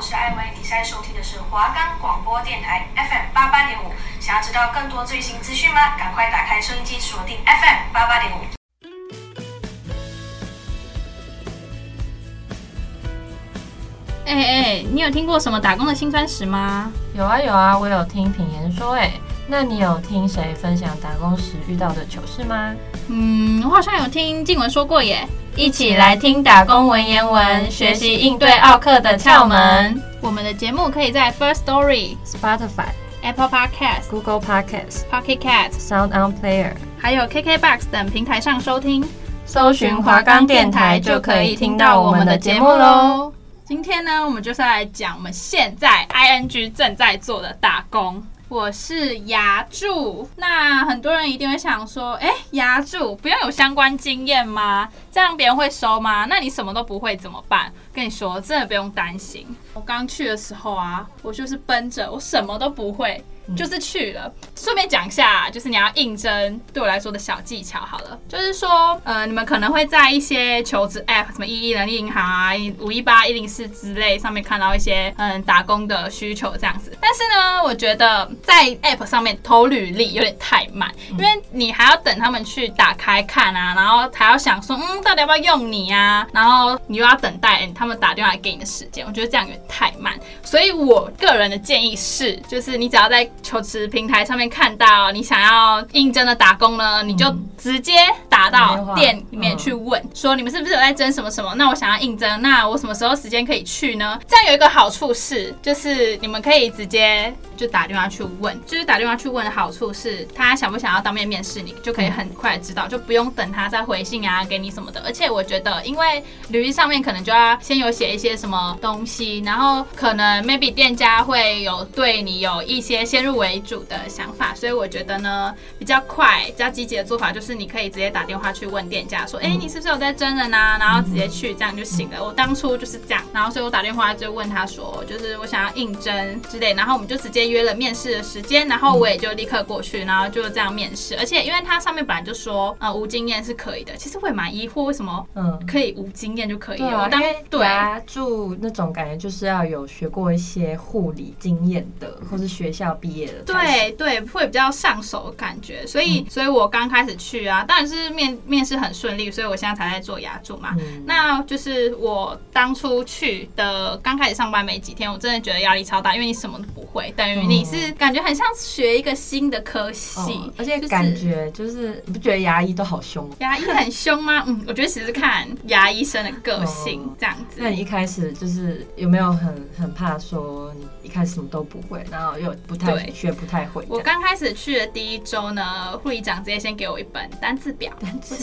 我是艾薇，你现在收听的是华冈广播电台 FM 八八点五。想要知道更多最新资讯吗？赶快打开收音机，锁定 FM 八八点五。哎哎，你有听过什么打工的辛酸史吗？有啊有啊，我有听品言说哎。那你有听谁分享打工时遇到的糗事吗？嗯，我好像有听静文说过耶。一起来听打工文言文，学习应对奥克的窍门。我们的节目可以在 First Story、Spotify、Apple Podcast、Google Podcast、Pocket Cast、Sound On Player，还有 KKBox 等平台上收听。搜寻华冈电台就可以听到我们的节目喽。今天呢，我们就是来讲我们现在 ING 正在做的打工。我是牙柱，那很多人一定会想说，哎，牙柱不要有相关经验吗？这样别人会收吗？那你什么都不会怎么办？跟你说，真的不用担心。我刚去的时候啊，我就是奔着我什么都不会。就是去了，顺便讲一下，就是你要应征对我来说的小技巧好了。就是说，呃，你们可能会在一些求职 App，什么一一人力银行啊、五一八、一零四之类上面看到一些嗯打工的需求这样子。但是呢，我觉得在 App 上面投履历有点太慢，因为你还要等他们去打开看啊，然后还要想说，嗯，到底要不要用你啊？然后你又要等待他们打电话给你的时间，我觉得这样有点太慢。所以我个人的建议是，就是你只要在求职平台上面看到你想要应征的打工呢，你就直接打到店里面去问，说你们是不是有在征什么什么？那我想要应征，那我什么时候时间可以去呢？这样有一个好处是，就是你们可以直接就打电话去问，就是打电话去问的好处是，他想不想要当面面试你，就可以很快知道，就不用等他再回信啊给你什么的。而且我觉得，因为履历上面可能就要先有写一些什么东西，然后可能 maybe 店家会有对你有一些先入为主的想法，所以我觉得呢，比较快、比较积极的做法就是，你可以直接打电话去问店家说，哎、欸，你是不是有在真人啊？然后直接去，这样就行了。我当初就是这样，然后所以我打电话就问他说，就是我想要应征之类，然后我们就直接约了面试的时间，然后我也就立刻过去，然后就这样面试。而且因为他上面本来就说，呃，无经验是可以的。其实我也蛮疑惑，为什么嗯可以无经验就可以了？我当对啊，住那种感觉就是要有学过一些护理经验的，或是学校毕业了。对对，会比较上手的感觉，所以，所以我刚开始去啊，当然是面面试很顺利，所以我现在才在做牙助嘛。嗯、那就是我当初去的刚开始上班没几天，我真的觉得压力超大，因为你什么都不会，等于你是感觉很像学一个新的科系，哦、而且感觉就是你不觉得牙医都好凶？牙医很凶吗？嗯，我觉得其实看牙医生的个性这样子。那你一开始就是有没有很很怕说你一开始什么都不会，然后又不太学不太会？我刚开始去的第一周呢，护理长直接先给我一本单字表，单字，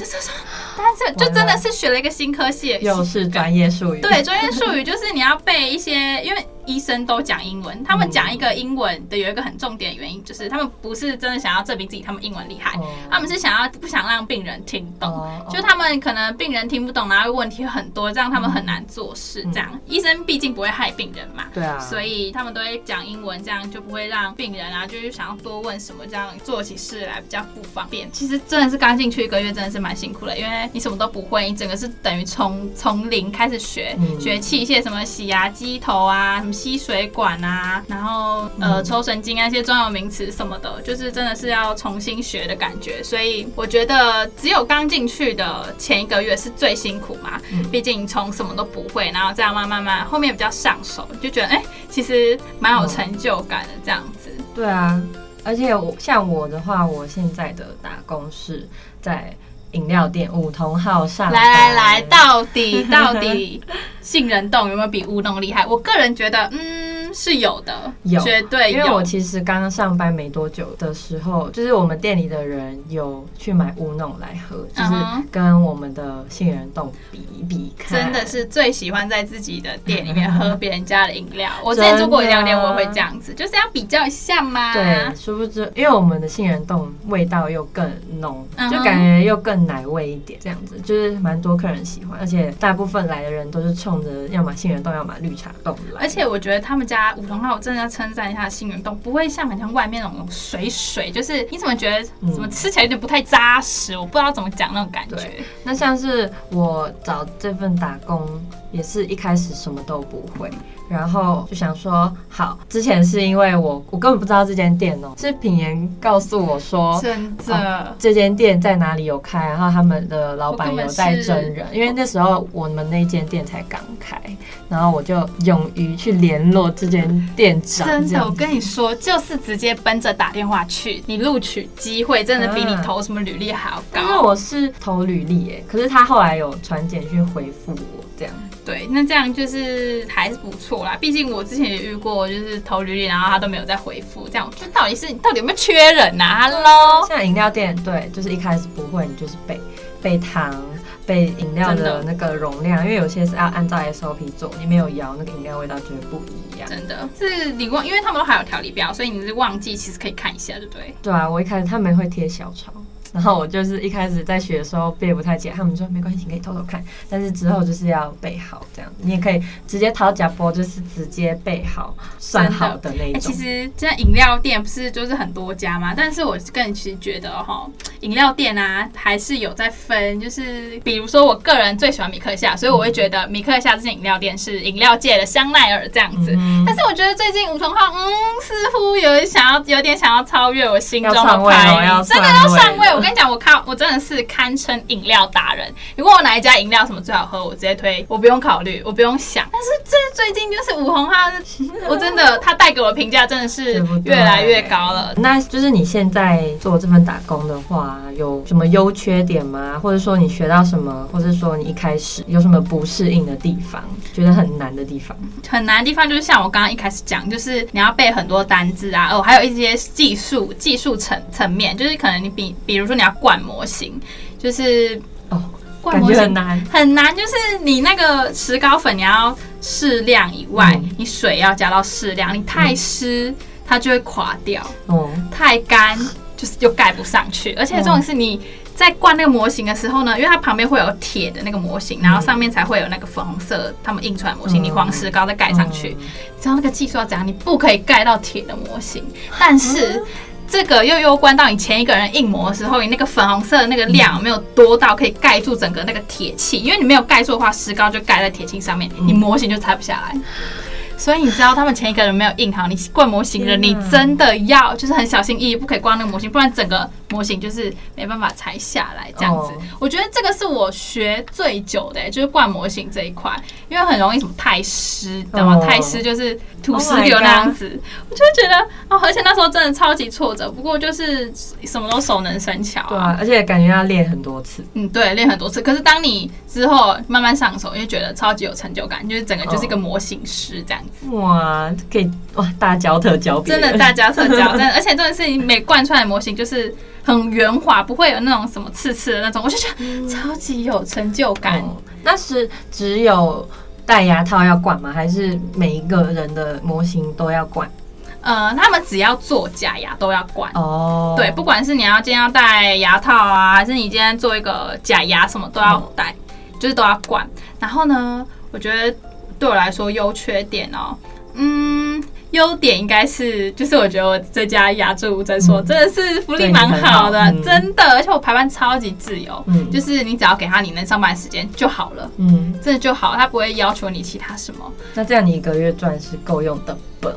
单字就真的是学了一个新科系，又是专业术语。对，专业术语就是你要背一些，因为。医生都讲英文，他们讲一个英文的有一个很重点的原因，就是他们不是真的想要证明自己他们英文厉害，他们是想要不想让病人听懂，就他们可能病人听不懂，然后问题很多，这样他们很难做事。这样医生毕竟不会害病人嘛，对啊，所以他们都会讲英文，这样就不会让病人啊，就是想要多问什么，这样做起事来比较不方便。其实真的是刚进去一个月，真的是蛮辛苦的，因为你什么都不会，你整个是等于从从零开始学，学器械，什么洗牙机头啊，什么。吸水管啊，然后呃抽神经啊，那些专有名词什么的，就是真的是要重新学的感觉。所以我觉得只有刚进去的前一个月是最辛苦嘛，毕竟从什么都不会，然后这样慢慢慢后面比较上手，就觉得哎、欸，其实蛮有成就感的这样子。对啊，而且我像我的话，我现在的打工是在饮料店五同号上。来来来，到底到底。杏仁冻有没有比乌弄厉害？我个人觉得，嗯，是有的，有绝对有。因为我其实刚刚上班没多久的时候，就是我们店里的人有去买乌弄来喝，就是跟我们的杏仁冻比一比看，真的是最喜欢在自己的店里面喝别人家的饮料。我之前做过饮料店，我也会这样子，就是要比较一下嘛。对，殊不知，因为我们的杏仁冻味道又更浓，就感觉又更奶味一点，这样子就是蛮多客人喜欢，而且大部分来的人都是冲着。要么杏仁冻，要么绿茶冻来。而且我觉得他们家五同号，我真的要称赞一下杏仁冻，不会像很像外面那种水水，就是你怎么觉得怎么吃起来有点不太扎实，我不知道怎么讲那种感觉。那像是我找这份打工也是一开始什么都不会，然后就想说好。之前是因为我我根本不知道这间店哦，是品言告诉我说，真的、啊、这间店在哪里有开，然后他们的老板有在真人，因为那时候我们那间店才刚开，然后我就勇于去联络这间店长。真的，我跟你说，就是直接奔着打电话去，你录取机会真的比你投什么履历还要高。因为我是投履历哎，可是他后来有传简讯回复我这样。对，那这样就是还是不错啦。毕竟我之前也遇过，就是投履历，然后他都没有再回复，这样就到底是你到底有没有缺人啊？Hello，像饮料店，对，就是一开始不会，你就是备备糖、备饮料的那个容量，因为有些是要按照 SOP 做，你没有摇那个饮料味道就会不一样。真的是你忘，因为他们都还有调理表，所以你是忘记，其实可以看一下，对不对？对啊，我一开始他们会贴小抄。然后我就是一开始在学的时候背不太起来，他们说没关系，你可以偷偷看。但是之后就是要背好这样，你也可以直接掏假波，就是直接背好算好的那一种。欸、其实现在饮料店不是就是很多家嘛？但是我更其实觉得哈，饮料店啊还是有在分，就是比如说我个人最喜欢米克夏，所以我会觉得米克夏这间饮料店是饮料界的香奈儿这样子。嗯、但是我觉得最近梧桐号嗯似乎有想要有点想要超越我心中的排名，真的要上位。我跟你讲，我看，我真的是堪称饮料达人。你问我哪一家饮料什么最好喝，我直接推，我不用考虑，我不用想。但是这最近就是五红哈，我真的他带给我的评价真的是越来越高了。那就是你现在做这份打工的话，有什么优缺点吗？或者说你学到什么，或者说你一开始有什么不适应的地方，觉得很难的地方？很难的地方就是像我刚刚一开始讲，就是你要背很多单字啊，哦，还有一些技术技术层层面，就是可能你比比如。说你要灌模型，就是哦，灌模型很难。很难，就是你那个石膏粉你要适量以外，嗯、你水要加到适量，你太湿、嗯、它就会垮掉，哦，太干就是又盖不上去，而且重点是你在灌那个模型的时候呢，因为它旁边会有铁的那个模型，然后上面才会有那个粉红色他们印出来的模型，嗯、你黄石膏再盖上去，嗯、你知道那个技术要怎样？你不可以盖到铁的模型，但是。嗯这个又攸关到你前一个人印模的时候，你那个粉红色的那个量没有多到可以盖住整个那个铁器，因为你没有盖住的话，石膏就盖在铁器上面，你模型就拆不下来。所以你知道他们前一个人没有印好，你灌模型人，你真的要就是很小心翼翼，不可以灌那个模型，不然整个模型就是没办法拆下来这样子。我觉得这个是我学最久的，就是灌模型这一块，因为很容易什么太湿，知道吗？太湿就是土石流那样子，我就觉得哦，而且那时候真的超级挫折。不过就是什么都熟能生巧啊，对啊，而且感觉要练很多次。嗯，对，练很多次。可是当你之后慢慢上手，因为觉得超级有成就感，就是整个就是一个模型师这样子。哇，可以哇，大教特教，真的大教特教，真的，而且真的是你每灌出来的模型就是很圆滑，不会有那种什么刺刺的那种，我就觉得超级有成就感。哦、那是只有戴牙套要灌吗？还是每一个人的模型都要灌？呃，他们只要做假牙都要灌哦。对，不管是你要今天要戴牙套啊，还是你今天做一个假牙，什么都要戴，嗯、就是都要灌。然后呢，我觉得。对我来说，优缺点哦，嗯，优点应该是，就是我觉得我这家牙助诊所真的是福利蛮好的，嗯、真的，而且我排班超级自由，嗯、就是你只要给他你能上班时间就好了，嗯，真的就好，他不会要求你其他什么。那这样你一个月赚是够用的本。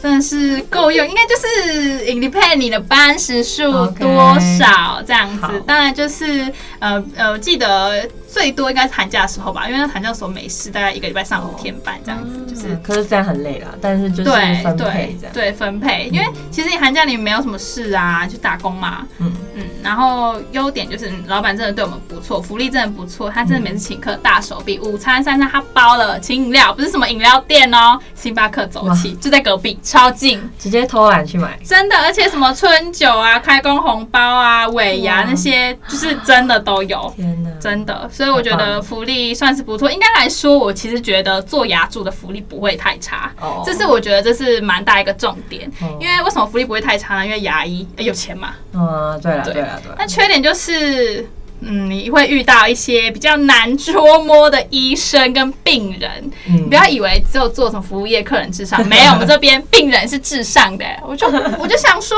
真的是够用，应该就是 independent 你的班时数多少这样子。Okay, 当然就是呃呃，我记得最多应该是寒假的时候吧，因为那寒假的时候没事，大概一个礼拜上五天班这样子，哦、就是、嗯。可是这样很累啦，但是就是分配这样。对对，分配，因为其实你寒假里没有什么事啊，就打工嘛。嗯嗯。然后优点就是老板真的对我们不错，福利真的不错，他真的每次请客大手笔，午餐三餐他包了，请饮料不是什么饮料店哦，星巴克走起，就在隔壁。超近，直接偷懒去买，真的，而且什么春酒啊、开工红包啊、尾牙那些，就是真的都有。天哪，真的，所以我觉得福利算是不错。应该来说，我其实觉得做牙柱的福利不会太差。哦，这是我觉得这是蛮大一个重点。因为为什么福利不会太差呢？因为牙医有钱嘛。嗯，对了，对了，对。那缺点就是。嗯，你会遇到一些比较难捉摸的医生跟病人。嗯、你不要以为只有做什么服务业，客人至上，没有，我们这边病人是至上的。我就我就想说，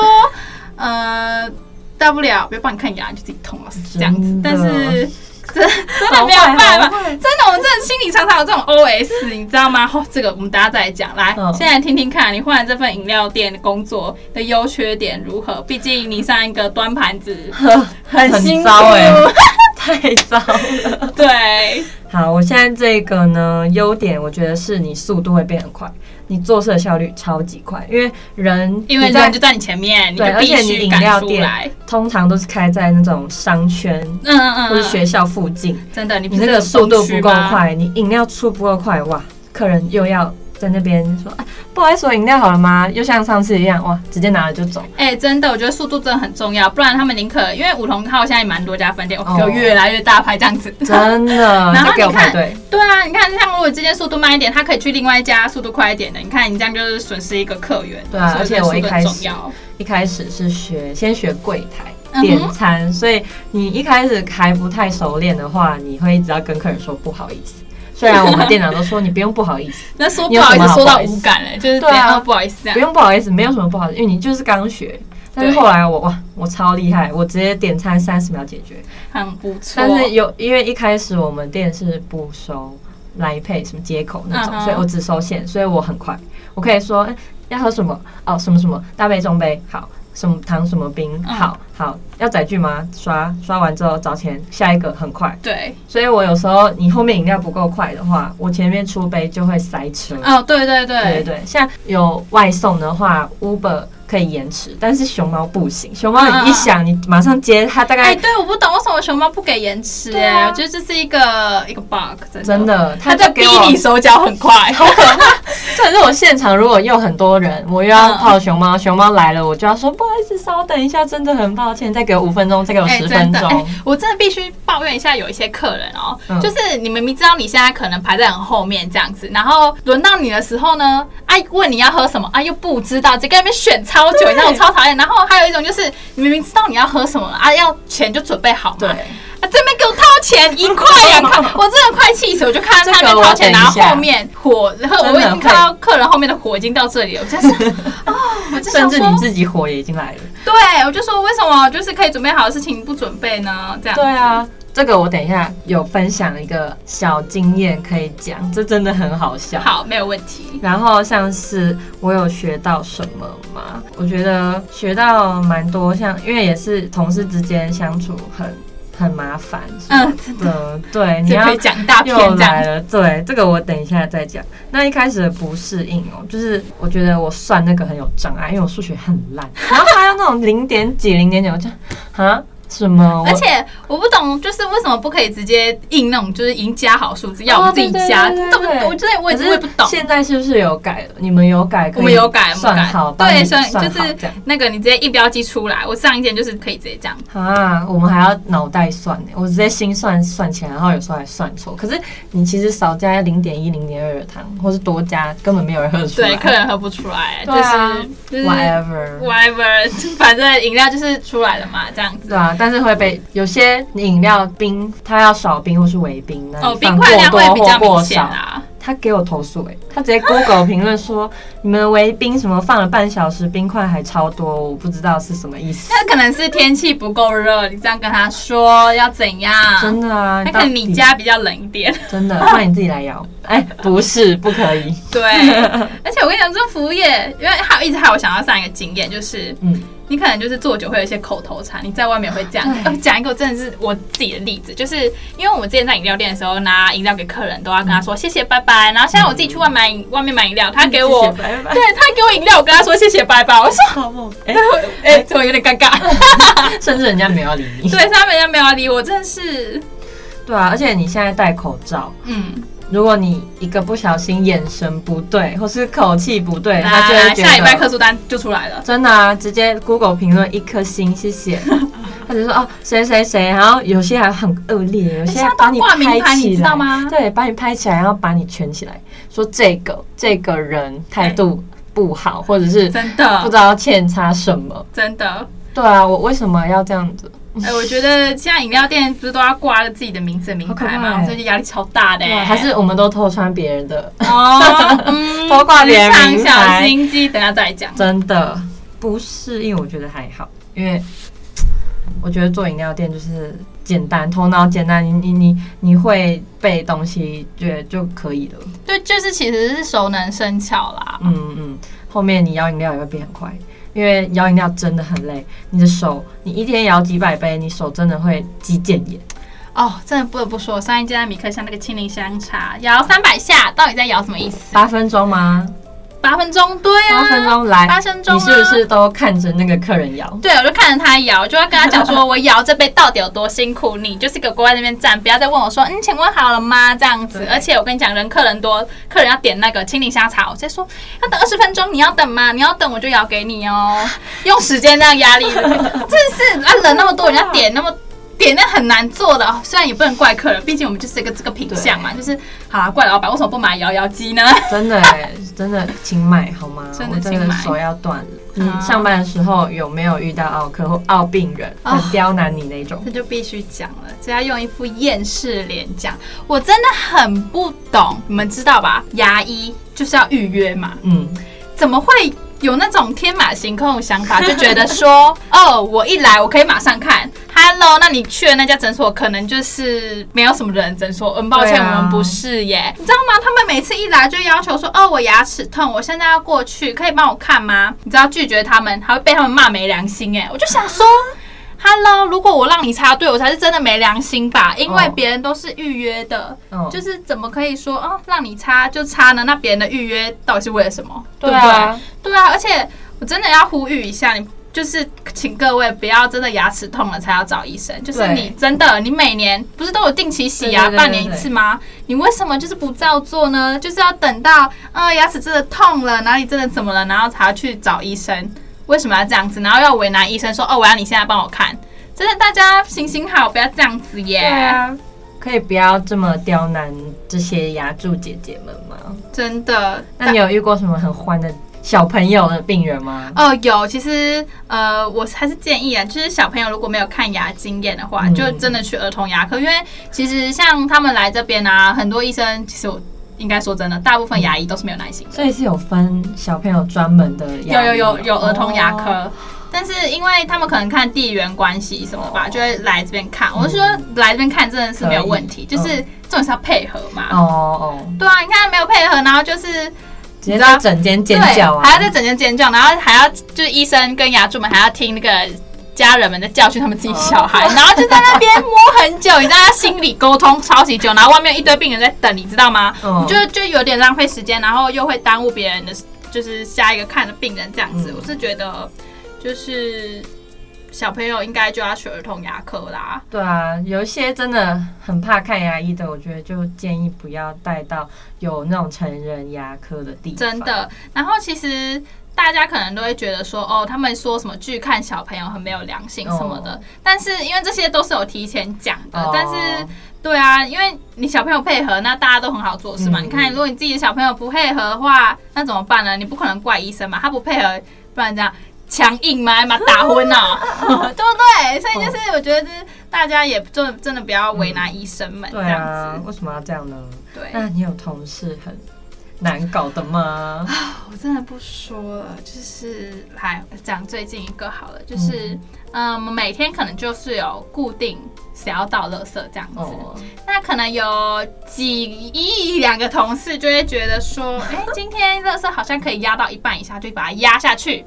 呃，大不了不要帮你看牙，就自己痛了，这样子。但是真 真的没有办法，真的，我们真的心里常常有这种 OS，你知道吗？哦，这个我们大家再来讲。来，现在听听看你换了这份饮料店工作的优缺点如何？毕竟你上一个端盘子 很辛苦，哎，太糟了。对，好，我现在这个呢，优点我觉得是你速度会变很快。你做事的效率超级快，因为人因为人就在你前面，对，而且你饮料店通常都是开在那种商圈，嗯嗯嗯，或者学校附近，真的，你你那个速度不够快，你饮料出不够快，哇，客人又要。在那边说，啊，不好意思，我饮料好了吗？又像上次一样，哇，直接拿了就走。哎、欸，真的，我觉得速度真的很重要，不然他们宁可因为五桐号现在也蛮多家分店，哦，就越来越大牌这样子。真的，然后你看，对，对啊，你看，像如果这间速度慢一点，他可以去另外一家速度快一点的。你看，你这样就是损失一个客源。对啊，而且我一开始一开始是学先学柜台点餐，嗯，所以你一开始还不太熟练的话，你会一直要跟客人说不好意思。虽然我们店长都说你不用不好意思，那说不好意思说到无感嘞，就是对啊，不好意思不用不好意思，没有什么不好意思，因为你就是刚学。但是后来我哇，我超厉害，我直接点餐三十秒解决，很不错。但是有因为一开始我们店是不收 Line Pay 什么接口那种，所以我只收现，所以我很快，我可以说要喝什么哦，什么什么大杯中杯好。什么糖什么冰，好好要载具吗？刷刷完之后找钱，下一个很快。对，所以我有时候你后面饮料不够快的话，我前面出杯就会塞车。哦，对对对对对，像有外送的话，Uber。可以延迟，但是熊猫不行。熊猫你一想，你马上接，它大概哎，对，我不懂为什么熊猫不给延迟哎，我觉得这是一个一个 bug，真的，它在逼你手脚很快，好可怕。这是我现场如果又很多人，我又要泡熊猫，熊猫来了，我就要说不好意思，稍等一下，真的很抱歉，再给我五分钟，再给我十分钟。我真的必须抱怨一下，有一些客人哦，就是你明明知道你现在可能排在很后面这样子，然后轮到你的时候呢，哎，问你要喝什么啊，又不知道，就跟那边选超。超久，你知道我超讨厌。然后还有一种就是，你明明知道你要喝什么啊，要钱就准备好嘛。对。啊，这边给我掏钱一块两块，我真的快气死！我就看到他们掏钱，然后后面火，然后我已经看到客人后面的火已经到这里了，我真是啊！甚至你自己火也已经来了。对，我就说为什么就是可以准备好的事情不准备呢？这样。对啊。这个我等一下有分享一个小经验可以讲，这真的很好笑。好，没有问题。然后像是我有学到什么吗？我觉得学到蛮多，像因为也是同事之间相处很很麻烦。嗯，真的。对，你要讲大片又来了。对，这个我等一下再讲。那一开始的不适应哦，就是我觉得我算那个很有障碍，因为我数学很烂，然后还有那种零点几、零点九，我就啊。什么？而且我不懂，就是为什么不可以直接印那种，就是已经加好数字，要我们自己加？对，我真的我也是不懂。现在是不是有改了？你们有改？我们有改，算好。对，算就是那个你直接印标记出来。我上一件就是可以直接这样。啊，我们还要脑袋算呢，我直接心算算起来，然后有时候还算错。可是你其实少加零点一、零点二的糖，或是多加，根本没有人喝出来。对，客人喝不出来。对啊，就是 whatever whatever，反正饮料就是出来了嘛，这样子。对啊。但是会被有些饮料冰，它要少冰或是微冰，那哦，冰块量会比较明显啊。他给我投诉哎、欸，他直接 Google 评论说你们微冰什么放了半小时，冰块还超多，我不知道是什么意思。那可能是天气不够热，你这样跟他说要怎样？真的啊，那可能你家比较冷一点。真的，那你自己来摇。哎、欸，不是，不可以。对，而且我跟你讲，这服务业，因为还有一直还有想要上一个经验，就是嗯。你可能就是做酒会有一些口头禅，你在外面会这样。讲、呃、一个真的是我自己的例子，就是因为我们之前在饮料店的时候拿饮料给客人，都要跟他说谢谢拜拜。然后现在我自己去外买、嗯、外面买饮料，他给我对他给我饮料，我跟他说谢谢拜拜。我说 哎哎，怎么有点尴尬？甚至人家没有理你。对，他们人家没有理我，真的是。对啊，而且你现在戴口罩，嗯。如果你一个不小心眼神不对，或是口气不对，他就会觉得下礼拜客诉单就出来了。真的啊，直接 Google 评论一颗星，谢谢。他就说哦，谁谁谁，然后有些还很恶劣，有些把你拍起来，对，把你拍起来，然后把你圈起来，说这个这个人态度不好，或者是真的不知道欠他什么，真的。对啊，我为什么要这样子？哎、欸，我觉得现在饮料店不是都要挂着自己的名字名牌吗？最近压力超大的、欸。还是我们都偷穿别人的哦，嗯、偷挂别人名牌。小心机，等下再讲。真的不是，因为我觉得还好，因为我觉得做饮料店就是简单，头脑简单，你你你你会背东西，觉得就可以了。对，就是其实是熟能生巧啦。嗯嗯，后面你要饮料也会变很快，因为摇饮料真的很累，你的手你一天摇几百杯，你手真的会肌腱炎。哦，真的不得不说，上一届在米克像那个青柠香茶摇三百下，到底在摇什么意思？八分钟吗？八分钟，对啊，八分钟来，八分钟，你是不是都看着那个客人摇？对，我就看着他摇，就要跟他讲说，我摇这杯到底有多辛苦，你就是给我过在那边站，不要再问我说，嗯，请问好了吗？这样子，而且我跟你讲，人客人多，客人要点那个青柠香茶，我直接说要等二十分钟，你要等吗？你要等我就摇给你哦，用时间这样压力，真是啊，人那么多，人家点那么。点那很难做的，虽然也不能怪客人，毕竟我们就是一个这个品相嘛，就是好啦，怪老板为什么不买摇摇机呢？真的，真的，请买好吗？真的，真的手要断了。你上班的时候有没有遇到奥客或奥病人很刁难你那种？这就必须讲了，只要用一副厌世脸讲。我真的很不懂，你们知道吧？牙医就是要预约嘛，嗯，怎么会？有那种天马行空的想法，就觉得说，哦，我一来我可以马上看那你去的那家诊所可能就是没有什么人诊所，嗯抱歉，我们不是耶，你知道吗？他们每次一来就要求说，哦，我牙齿痛，我现在要过去，可以帮我看吗？你知道拒绝他们还会被他们骂没良心哎，我就想说。Hello，如果我让你插队，我才是真的没良心吧？因为别人都是预约的，oh. 就是怎么可以说哦，让你插就插呢？那别人的预约到底是为了什么？对啊？对啊，而且我真的要呼吁一下，你就是请各位不要真的牙齿痛了才要找医生。就是你真的，你每年不是都有定期洗牙半年一次吗？你为什么就是不照做呢？就是要等到呃牙齿真的痛了，哪里真的怎么了，然后才要去找医生。为什么要这样子？然后要为难医生说：“哦，我要你现在帮我看。”真的，大家行行好，不要这样子耶。对啊，可以不要这么刁难这些牙柱姐姐们吗？真的。那你有遇过什么很欢的小朋友的病人吗？哦，有。其实，呃，我还是建议啊，就是小朋友如果没有看牙经验的话，嗯、就真的去儿童牙科，因为其实像他们来这边啊，很多医生其实我。应该说真的，大部分牙医都是没有耐心的，所以是有分小朋友专门的。有有有有儿童牙科，哦、但是因为他们可能看地缘关系什么吧，哦、就会来这边看。嗯、我是说来这边看真的是没有问题，就是重点是要配合嘛。哦哦，对啊，你看没有配合，然后就是直接在整间尖叫啊，还要在整间尖叫，然后还要就是医生跟牙助们还要听那个。家人们在教训他们自己小孩，然后就在那边摸很久，你知道他心里沟通超级久，然后外面一堆病人在等，你知道吗？嗯，就就有点浪费时间，然后又会耽误别人的，就是下一个看的病人这样子。我是觉得，就是小朋友应该就要去儿童牙科啦。对啊，有一些真的很怕看牙医的，我觉得就建议不要带到有那种成人牙科的地方。真的，然后其实。大家可能都会觉得说，哦，他们说什么拒看小朋友很没有良心什么的，但是因为这些都是有提前讲的，但是对啊，因为你小朋友配合，那大家都很好做事嘛。你看，如果你自己的小朋友不配合的话，那怎么办呢？你不可能怪医生嘛，他不配合，不然这样强硬嘛，把打昏了，对不对？所以就是我觉得，大家也真真的不要为难医生们这样子。对啊，为什么要这样呢？对，那你有同事很。难搞的吗？啊，我真的不说了，就是来讲最近一个好了，就是嗯，嗯，每天可能就是有固定谁要倒垃圾这样子，哦、那可能有几一两个同事就会觉得说，哎、欸，今天垃圾好像可以压到一半以下，就把它压下去，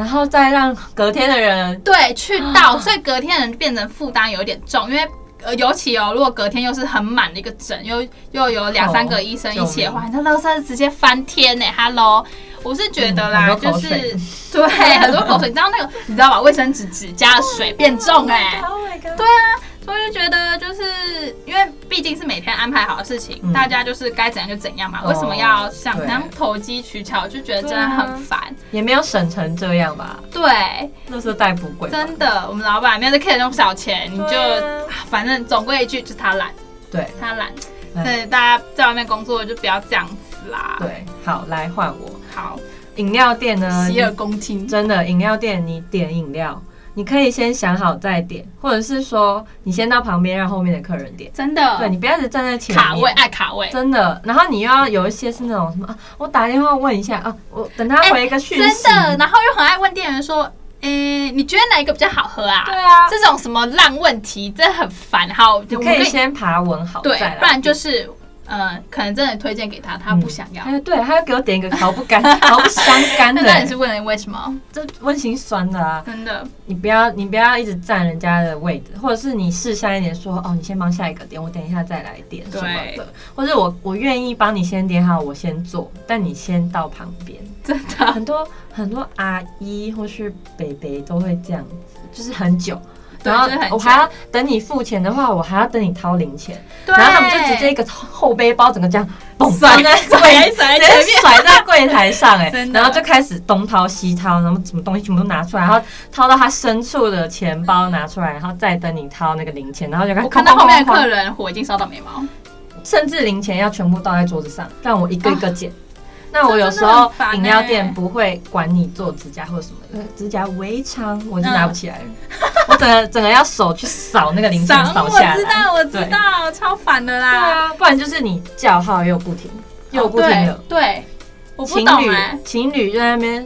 然后再让隔天的人对去倒，所以隔天的人变成负担有点重，因为。呃，尤其哦，如果隔天又是很满的一个诊，又又有两三个医生一起的话，那乐色是直接翻天呢。Hello，我是觉得啦，嗯、就是 对很多口水，你知道那个你知道吧？卫生纸纸加了水变重哎，oh my God 对啊。我就觉得，就是因为毕竟是每天安排好的事情，嗯、大家就是该怎样就怎样嘛。哦、为什么要想那样投机取巧？就觉得真的很烦、啊。也没有省成这样吧？对，那是带不贵。真的，我们老板没有在 care 那种小钱，你就、啊、反正总归一句，就是他懒。对，他懒。所以，大家在外面工作就不要这样子啦。对，好，来换我。好，饮料店呢？洗耳恭听。真的，饮料店你点饮料。你可以先想好再点，或者是说你先到旁边让后面的客人点。真的，对，你不要一直站在前面。卡位爱卡位，真的。然后你又要有一些是那种什么啊，我打电话问一下啊，我等他回一个讯息。欸，真的，然后又很爱问店员说，欸，你觉得哪一个比较好喝啊？对啊，这种什么烂问题真的很烦。好，你可以先爬文好，对，不然就是。呃，可能真的推荐给他，他不想要。哎、嗯，对，他要给我点一个 毫不干、毫不相干的。那你是问了为什么？这温馨酸的啊！真的，你不要，你不要一直占人家的位置，或者是你试下一点说，哦，你先帮下一个点，我等一下再来点什么的。或者我我愿意帮你先点好，我先做，但你先到旁边。真的，很多很多阿姨或是北北都会这样子，就是很久。然后我还要等你付钱的话，我还要等你掏零钱。对然后他们就直接一个后背包，整个这样嘣甩在柜，直接甩在柜台上，哎，然后就开始东掏西掏，然后什么东西全部都拿出来，然后掏到他深处的钱包拿出来，然后再等你掏那个零钱，然后就开始。我看到后面的客人火已经烧到眉毛，甚至零钱要全部倒在桌子上，让我一个一个捡。那我有时候饮料店不会管你做指甲或者什么的，指甲微长，我就拿不起来了。我整个整个要手去扫那个零钱扫下来。我知道，我知道，超烦的啦。对啊，不然就是你叫号又不停，又不停的。对，情侣情侣就在那边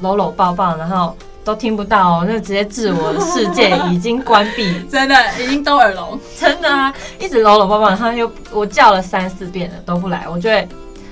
搂搂抱抱，然后都听不到，那直接自我的世界已经关闭，真的已经都耳聋，真的啊，一直搂搂抱抱，然后又我叫了三四遍了都不来，我就会。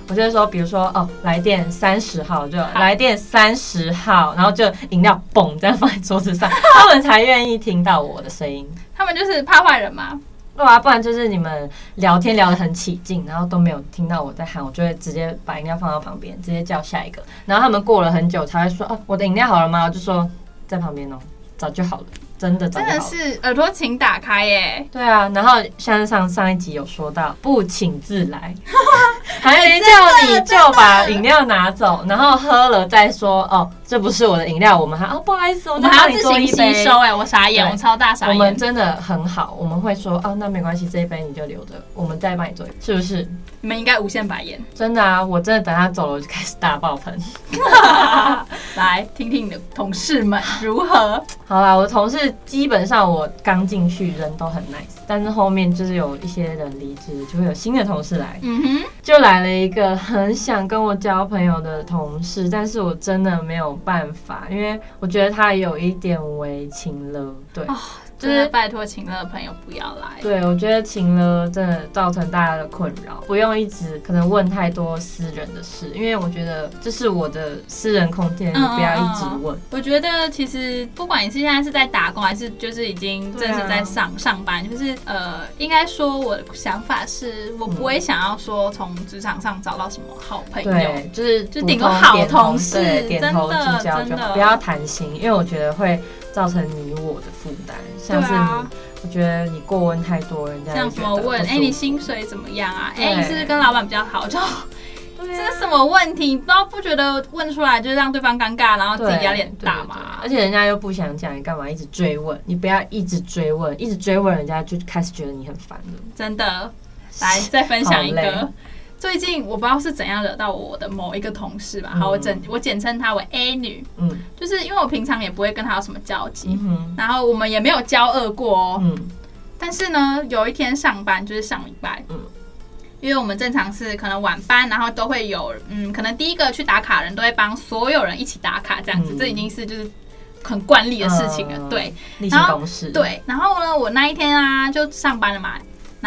我就会说，比如说哦，来电三十号就来电三十号，然后就饮料嘣这样放在桌子上，他们才愿意听到我的声音。他们就是怕坏人嘛？对啊，不然就是你们聊天聊得很起劲，然后都没有听到我在喊，我就会直接把饮料放到旁边，直接叫下一个。然后他们过了很久才会说，哦，我的饮料好了吗？我就说在旁边哦，早就好了。真的真的是耳朵请打开耶！对啊，然后像上上一集有说到不请自来，还没叫你就把饮料拿走，然后喝了再说哦，这不是我的饮料，我们还哦不好意思，我们还要自行吸收哎，我傻眼，我超大傻眼。我们真的很好，我们会说哦，那没关系，这一杯你就留着，我们再帮你做，是不是？你们应该无限白眼。真的啊，我真的等他走了我就开始大爆喷。来听听你的同事们如何？好啦，我的同事基本上我刚进去人都很 nice，但是后面就是有一些人离职，就会有新的同事来。嗯哼，就来了一个很想跟我交朋友的同事，但是我真的没有办法，因为我觉得他有一点为情了。对。就是拜托情勒的朋友不要来。对，我觉得情勒真的造成大家的困扰，不用一直可能问太多私人的事，因为我觉得这是我的私人空间，你不要一直问。我觉得其实不管你是现在是在打工，还是就是已经正式在上上班，就是呃，应该说我的想法是我不会想要说从职场上找到什么好朋友，对，就是就顶多好同事，点头之交就好，不要谈心，因为我觉得会。造成你我的负担，像是你，啊、我觉得你过问太多，人家像什么问，哎、欸，你薪水怎么样啊？哎、欸，你是不是跟老板比较好？就、啊、这是什么问题？不知道不觉得问出来就是让对方尴尬，然后自己压力很大嘛？而且人家又不想讲，你干嘛一直追问？你不要一直追问，一直追问，人家就开始觉得你很烦了。真的，来再分享一个。最近我不知道是怎样惹到我的某一个同事吧，好，我简我简称她为 A 女，嗯，就是因为我平常也不会跟她有什么交集，嗯，然后我们也没有交恶过哦，嗯，但是呢，有一天上班就是上礼拜，嗯，因为我们正常是可能晚班，然后都会有，嗯，可能第一个去打卡的人都会帮所有人一起打卡，这样子，这已经是就是很惯例的事情了，对，然后对，然后呢，我那一天啊就上班了嘛。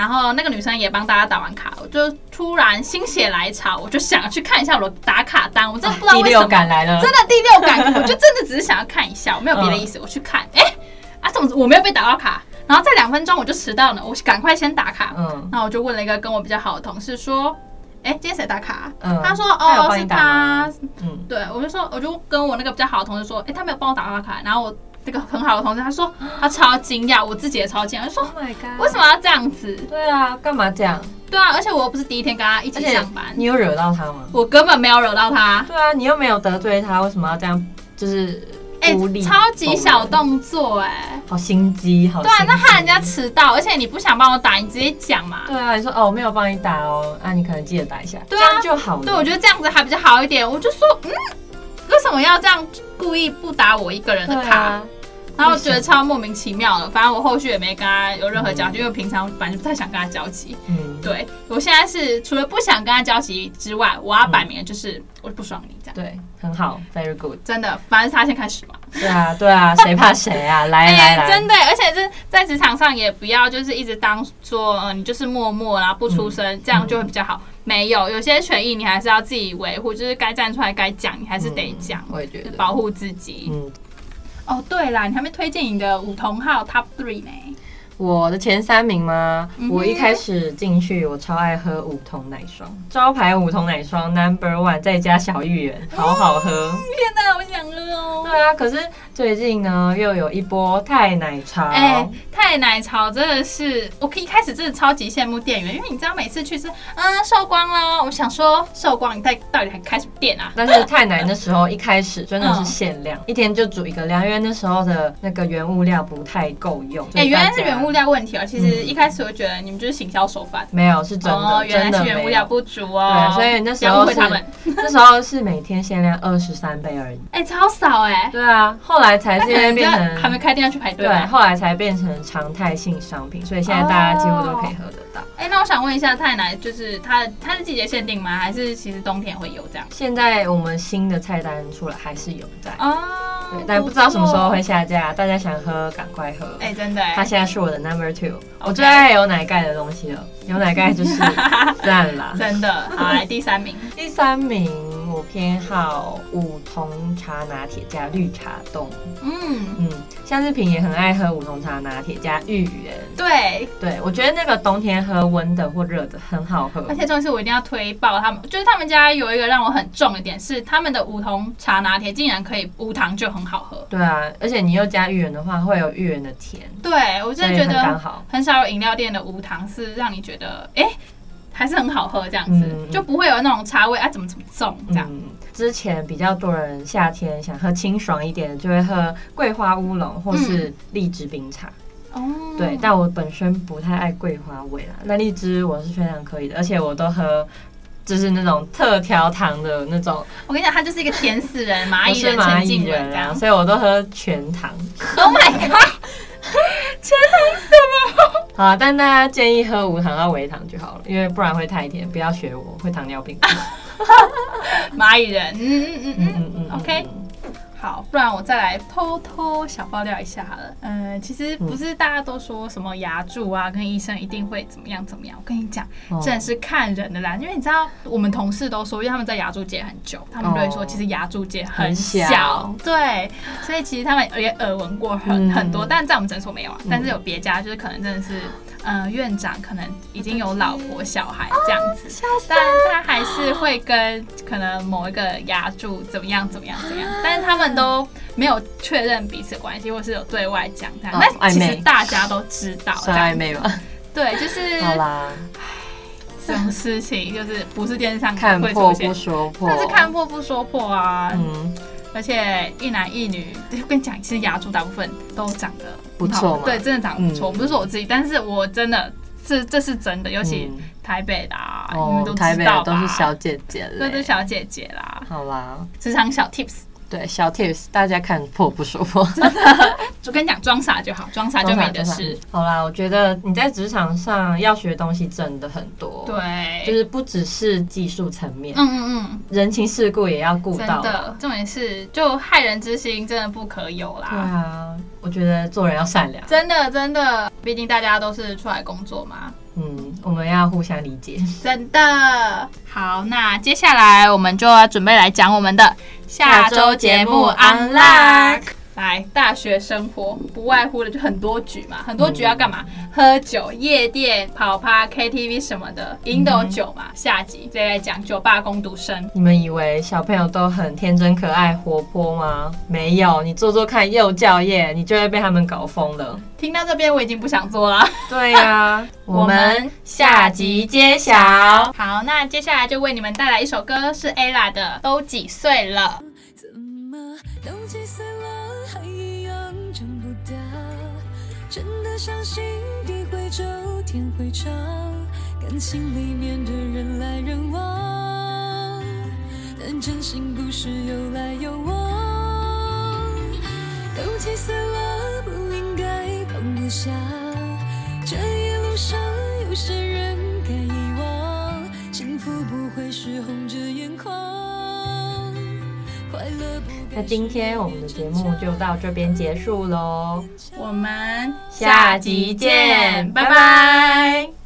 然后那个女生也帮大家打完卡，我就突然心血来潮，我就想去看一下我的打卡单。我真的不知道为什么，第六感来了，真的第六感，我就真的只是想要看一下，我没有别的意思。我去看，哎，啊，怎么我没有被打到卡？然后在两分钟我就迟到了，我赶快先打卡。嗯，那我就问了一个跟我比较好的同事说，哎，今天谁打卡？嗯，他说哦是他。嗯，对，我就说我就跟我那个比较好的同事说，哎，他没有帮我打到卡。然后我。这个很好的同事，他说 他超惊讶，我自己也超惊讶，他说：“Oh my God，为什么要这样子？”对啊，干嘛这样？对啊，而且我又不是第一天跟他一起上班，你有惹到他吗？我根本没有惹到他。对啊，你又没有得罪他，为什么要这样？就是哎，超级小动作哎，好心机，好对啊，那害人家迟到，而且你不想帮我打，你直接讲嘛。对啊，你说哦，我没有帮你打哦，那你可能记得打一下，这样就好了。对，我觉得这样子还比较好一点。我就说，嗯，为什么要这样故意不打我一个人的卡？然后觉得超莫名其妙的。反正我后续也没跟他有任何交集，嗯、因为平常本来就不太想跟他交集。嗯，对，我现在是除了不想跟他交集之外，我要摆明就是我不爽你这样。对，很好，very good。真的，反正他先开始嘛。对啊，对啊，谁怕谁啊？来 来来，欸、真的，而且是在职场上也不要就是一直当做嗯、呃，你就是默默然后不出声，嗯、这样就会比较好。没有，有些权益你还是要自己维护，就是该站出来该讲，你还是得讲。嗯、我也觉得保护自己。嗯。哦，对啦，你还没推荐你的五同号 Top Three 呢？我的前三名吗？嗯、我一开始进去，我超爱喝五同奶霜，招牌五同奶霜 Number One，再加小芋圆，好好喝。天哪，我。对啊，可是最近呢，又有一波太奶潮。哎、欸，泰奶潮真的是，我可以一开始真的超级羡慕店员，因为你知道每次去是，嗯，售光了，我想说售光，你到到底还开什么店啊？但是太奶那时候一开始真的是限量，嗯、一天就煮一个量，因为那时候的那个原物料不太够用。哎、欸，原来是原物。料问题啊，其实一开始我觉得你们就是行销手法，没有是真的，哦、原来是原物料不足哦。对，所以那时候是他们那时候是每天限量二十三杯而已，哎、欸，超少哎、欸。对啊，后来才是因为变成还没开店要去排队，对，后来才变成常态性商品，所以现在大家几乎都可以喝得到。哎、哦欸，那我想问一下，太奶就是它它是季节限定吗？还是其实冬天会有这样？现在我们新的菜单出来还是有在哦，对，但不知道什么时候会下架，大家想喝赶快喝。哎、欸，真的，它现在是我的 number two。我最爱有奶盖的东西了，有奶盖就是 赞啦，真的。好，来第三名，第三名我偏好五桐茶拿铁加绿茶冻。嗯嗯，夏志平也很爱喝五桐茶拿铁加芋圆。对对，我觉得那个冬天喝温的或热的很好喝。而且重点是我一定要推爆他们，就是他们家有一个让我很重的点是，他们的五桐茶拿铁竟然可以无糖就很好喝。对啊，而且你又加芋圆的话，会有芋圆的甜。对，我真的觉得很少。有饮料店的无糖是让你觉得哎、欸，还是很好喝这样子，嗯、就不会有那种茶味啊，怎么怎么重这样、嗯。之前比较多人夏天想喝清爽一点，就会喝桂花乌龙或是荔枝冰茶。哦、嗯，对，但我本身不太爱桂花味啦。那荔枝我是非常可以的，而且我都喝，就是那种特调糖的那种。我跟你讲，它就是一个甜死人 蚂蚁人蚂蚁人啊，所以我都喝全糖。Oh my god！好啊，但大家建议喝无糖到微糖就好了，因为不然会太甜。不要学我，会糖尿病。蚂蚁人，嗯嗯嗯嗯嗯，OK。好，不然我再来偷偷小爆料一下好了。嗯，其实不是大家都说什么牙柱啊，跟医生一定会怎么样怎么样。我跟你讲，真的是看人的啦。因为你知道，我们同事都说，因为他们在牙柱界很久，他们都会说，其实牙柱界很小。对，所以其实他们也耳闻过很很多，但在我们诊所没有啊。但是有别家，就是可能真的是，嗯，院长可能已经有老婆小孩这样子，但他还是会跟可能某一个牙助怎么样怎么样怎么样，但是他们。都没有确认彼此关系，或是有对外讲这样，那其实大家都知道，算暧昧吧？对，就是 好啦。这种事情就是不是电视上看破不说破，但是看破不说破啊。嗯，而且一男一女，我跟你讲，其实牙珠大部分都长得不错，对，真的长得不错。不是说我自己，但是我真的是这是真的，尤其台北的，你们都知道都是小姐姐，都是小姐姐啦。好啦，职场小 tips。对，小 tips，大家看破不说破，真的，就跟你讲，装傻就好，装傻就没得事。好啦，我觉得你在职场上要学东西真的很多，对，就是不只是技术层面，嗯嗯嗯，人情世故也要顾到。真的，重点是就害人之心真的不可有啦。对啊，我觉得做人要善良，真的真的，毕竟大家都是出来工作嘛。嗯，我们要互相理解。真的好，那接下来我们就要准备来讲我们的下周节目 Unlock。来，大学生活不外乎的就很多局嘛，很多局要干嘛？嗯、喝酒、夜店、跑趴、KTV 什么的，饮斗酒嘛。嗯、下集再来讲酒吧工读生。你们以为小朋友都很天真可爱、活泼吗？没有，你做做看幼教业，你就会被他们搞疯了。听到这边，我已经不想做了。对呀、啊，我们下集揭晓。好，那接下来就为你们带来一首歌，是 Ella 的《都几岁了》。相信地会久天会长，感情里面的人来人往，但真心不是有来有往。都几岁了？不应该放不下。这一路上有些人该遗忘，幸福不会是红着眼眶。快乐不。那今天我们的节目就到这边结束喽，我们下集见，拜拜。